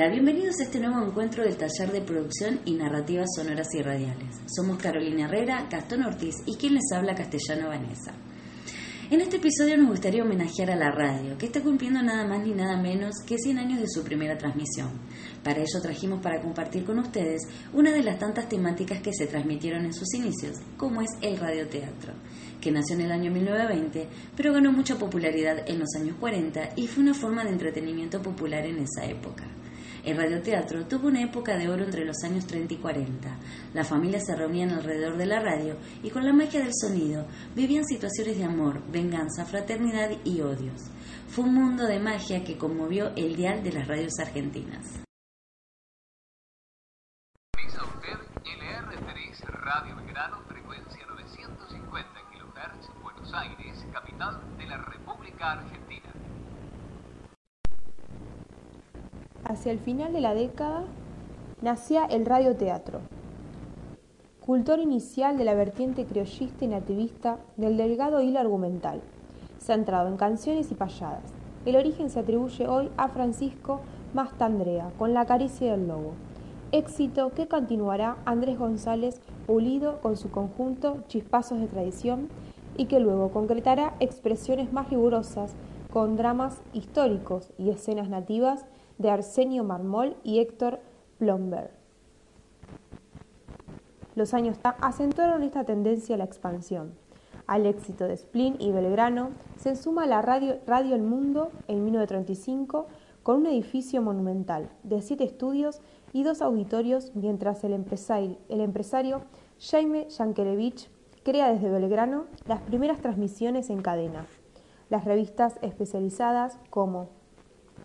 Hola, bienvenidos a este nuevo encuentro del taller de producción y narrativas sonoras y radiales. Somos Carolina Herrera, Gastón Ortiz y quien les habla castellano Vanessa. En este episodio nos gustaría homenajear a la radio, que está cumpliendo nada más ni nada menos que 100 años de su primera transmisión. Para ello trajimos para compartir con ustedes una de las tantas temáticas que se transmitieron en sus inicios, como es el radioteatro, que nació en el año 1920, pero ganó mucha popularidad en los años 40 y fue una forma de entretenimiento popular en esa época. El radioteatro tuvo una época de oro entre los años 30 y 40. Las familias se reunían alrededor de la radio y con la magia del sonido vivían situaciones de amor, venganza, fraternidad y odios. Fue un mundo de magia que conmovió el dial de las radios argentinas. Radio Belgrano, frecuencia 950 kHz, Buenos Aires, capital de la República Argentina. Hacia el final de la década nacía el radioteatro, cultor inicial de la vertiente criollista y nativista del delgado hilo argumental, centrado en canciones y payadas. El origen se atribuye hoy a Francisco Mastandrea con La caricia del lobo, éxito que continuará Andrés González Pulido con su conjunto Chispazos de Tradición y que luego concretará expresiones más rigurosas con dramas históricos y escenas nativas de Arsenio Marmol y Héctor Plomber. Los años acentuaron esta tendencia a la expansión. Al éxito de Splin y Belgrano se suma la radio, radio El Mundo en 1935 con un edificio monumental de siete estudios y dos auditorios, mientras el empresario, Jaime Yankelevich crea desde Belgrano las primeras transmisiones en cadena. Las revistas especializadas como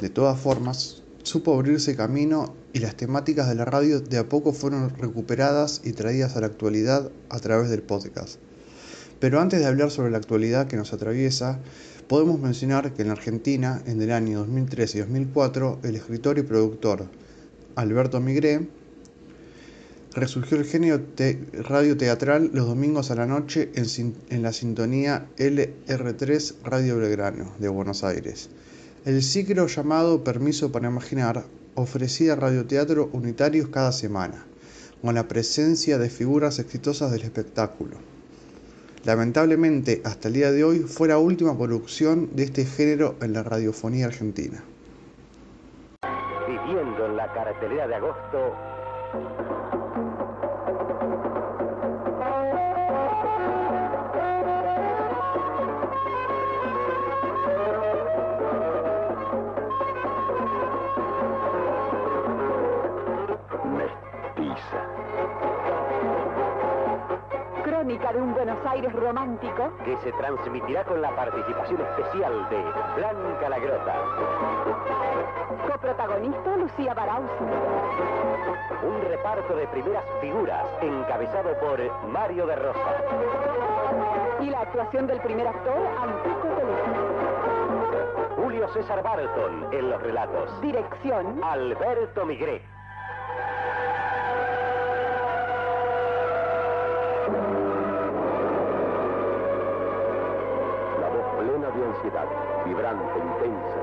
De todas formas, supo abrirse camino y las temáticas de la radio de a poco fueron recuperadas y traídas a la actualidad a través del podcast. Pero antes de hablar sobre la actualidad que nos atraviesa, podemos mencionar que en la Argentina, en el año 2003 y 2004, el escritor y productor Alberto Migré resurgió el género radio teatral los domingos a la noche en, la sintonía LR3 Radio Belgrano de Buenos Aires. El ciclo llamado Permiso para Imaginar ofrecía radioteatro unitarios cada semana, con la presencia de figuras exitosas del espectáculo. Lamentablemente, hasta el día de hoy fue la última producción de este género en la radiofonía argentina. Viviendo en la cartelera de agosto, de un Buenos Aires romántico que se transmitirá con la participación especial de Blanca La Grota. Coprotagonista Lucía Baraus. Un reparto de primeras figuras encabezado por Mario de Rosa. Y la actuación del primer actor, Antico Telefónico. Julio César Barton en los relatos. Dirección. Alberto Migré. Vibrante, intensa.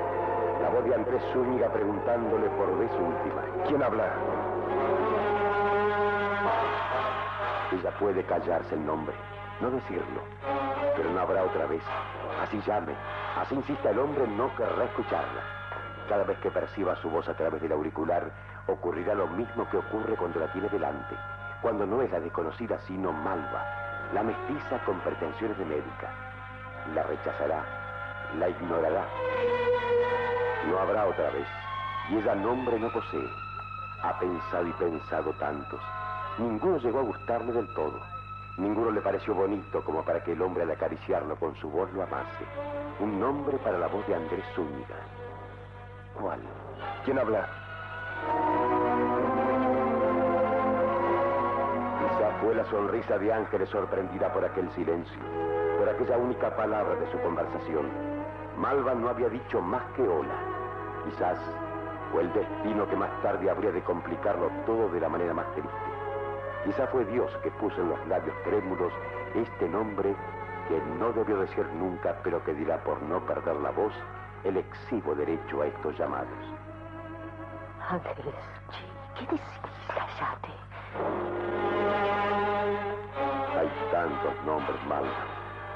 La voz de Andrés Zúñiga preguntándole por vez última. ¿Quién habla? Ella puede callarse el nombre, no decirlo, pero no habrá otra vez. Así llame, así insista el hombre, no querrá escucharla. cada vez que perciba su voz a través del auricular, ocurrirá lo mismo que ocurre cuando la tiene delante, cuando no es la desconocida sino Malva, la mestiza con pretensiones de médica. La rechazará, la ignorará. No habrá otra vez, y ella nombre no posee. Ha pensado y pensado tantos. Ninguno llegó a gustarle del todo. Ninguno le pareció bonito como para que el hombre al acariciarlo con su voz lo amase. Un nombre para la voz de Andrés Zúñiga. ¿Cuál? ¿Quién habla? Quizá fue la sonrisa de Ángeles sorprendida por aquel silencio, por aquella única palabra de su conversación. Malva no había dicho más que hola. Quizás fue el destino que más tarde habría de complicarlo todo de la manera más triste. Quizá fue Dios que puso en los labios trémulos este nombre que no debió decir nunca, pero que dirá por no perder la voz el exhibo derecho a estos llamados. Ángeles, ¿qué decís? Cállate. Hay tantos nombres mal,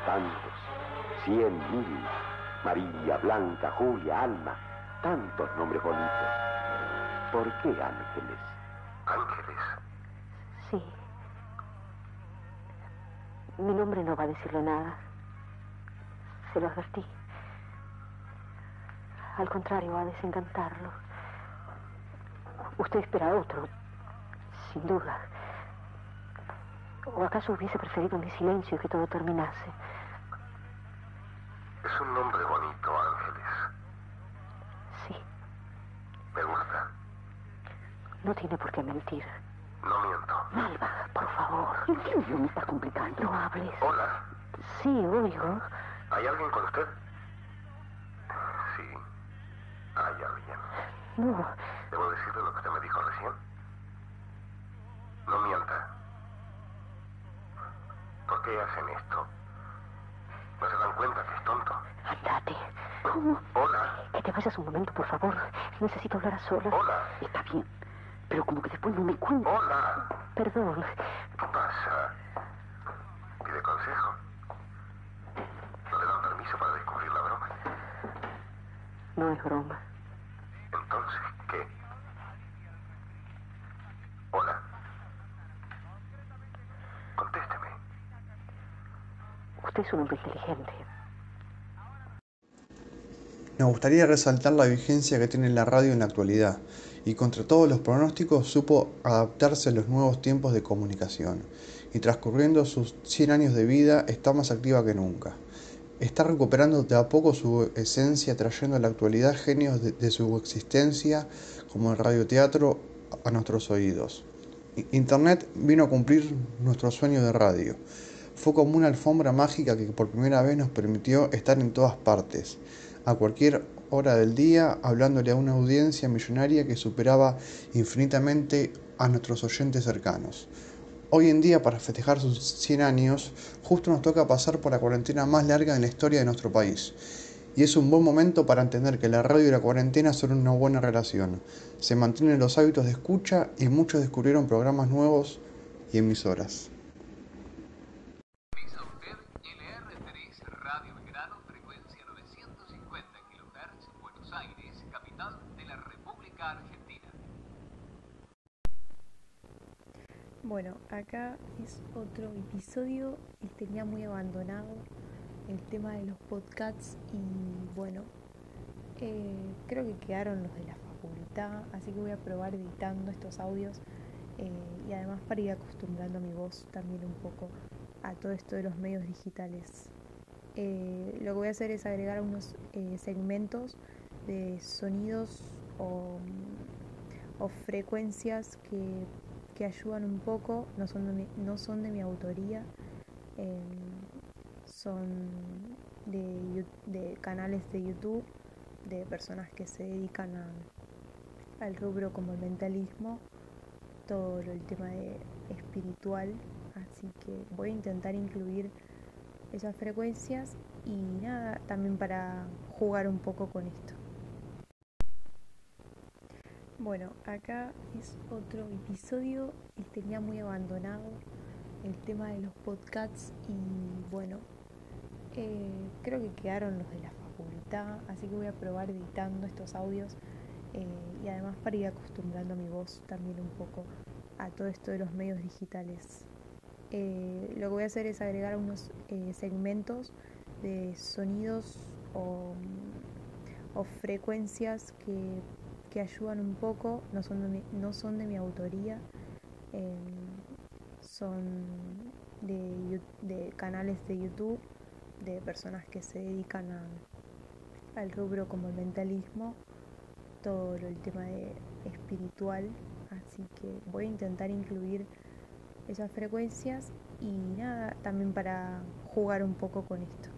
tantos, cien mil, María, Blanca, Julia, Alma, tantos nombres bonitos. ¿Por qué ángeles? Ángeles. Sí. Mi nombre no va a decirle nada. Se lo advertí. Al contrario, va a desencantarlo. Usted espera a otro, sin duda. ¿O acaso hubiese preferido mi silencio y que todo terminase? Es un nombre bonito, Ángeles. Sí, Me gusta. no tiene por qué mentir. No miento. Malva, por favor. ¿En qué idioma me estás complicando? No hables. Hola. Sí, oigo. ¿Hay alguien con usted? Sí. Hay alguien. No, ¿Debo decirle lo que usted me dijo recién? No mienta. ¿Por qué hacen esto? ¿No se dan cuenta que es tonto? andate. ¿Cómo? Hola. Que te vayas un momento, por favor. Necesito hablar a solas. Hola. Está bien. Pero como que después no me cuento. Hola. Perdón. ¿Qué pasa? ¿Pide consejo? ¿No le dan permiso para descubrir la broma? No es broma. Entonces, ¿qué? Hola. Contésteme. Usted es un hombre inteligente. Nos gustaría resaltar la vigencia que tiene la radio en la actualidad y contra todos los pronósticos supo adaptarse a los nuevos tiempos de comunicación y transcurriendo sus 100 años de vida está más activa que nunca. Está recuperando de a poco su esencia trayendo a la actualidad genios de, de su existencia como el radioteatro a nuestros oídos. Internet vino a cumplir nuestro sueño de radio. Fue como una alfombra mágica que por primera vez nos permitió estar en todas partes, a cualquier hora del día, hablándole a una audiencia millonaria que superaba infinitamente a nuestros oyentes cercanos. Hoy en día, para festejar sus 100 años, justo nos toca pasar por la cuarentena más larga en la historia de nuestro país. Y es un buen momento para entender que la radio y la cuarentena son una buena relación. Se mantienen los hábitos de escucha y muchos descubrieron programas nuevos y emisoras. Avisa usted LR3 Radio Belgrano, frecuencia 950 kHz, Aires, capital de la República Argentina. Bueno, acá es otro episodio y tenía muy abandonado el tema de los podcasts y bueno, eh, creo que quedaron los de la facultad, así que voy a probar editando estos audios eh, y además para ir acostumbrando mi voz también un poco a todo esto de los medios digitales. Eh, lo que voy a hacer es agregar unos segmentos de sonidos o, o frecuencias que que ayudan un poco, no son de mi, no son de mi autoría, eh, son de, de canales de YouTube, de personas que se dedican al rubro como el mentalismo, todo el tema de espiritual, así que voy a intentar incluir esas frecuencias y nada, también para jugar un poco con esto. Bueno, acá es otro episodio y tenía muy abandonado el tema de los podcasts y bueno, eh, creo que quedaron los de la facultad, así que voy a probar editando estos audios eh, y además para ir acostumbrando mi voz también un poco a todo esto de los medios digitales. Eh, lo que voy a hacer es agregar unos segmentos de sonidos o, o frecuencias que, que, ayudan un poco, no son de mi, no son de mi autoría, eh, son de, de, canales de YouTube, de personas que se dedican al rubro como el mentalismo, todo el tema de espiritual, así que voy a intentar incluir esas frecuencias y nada, también para jugar un poco con esto.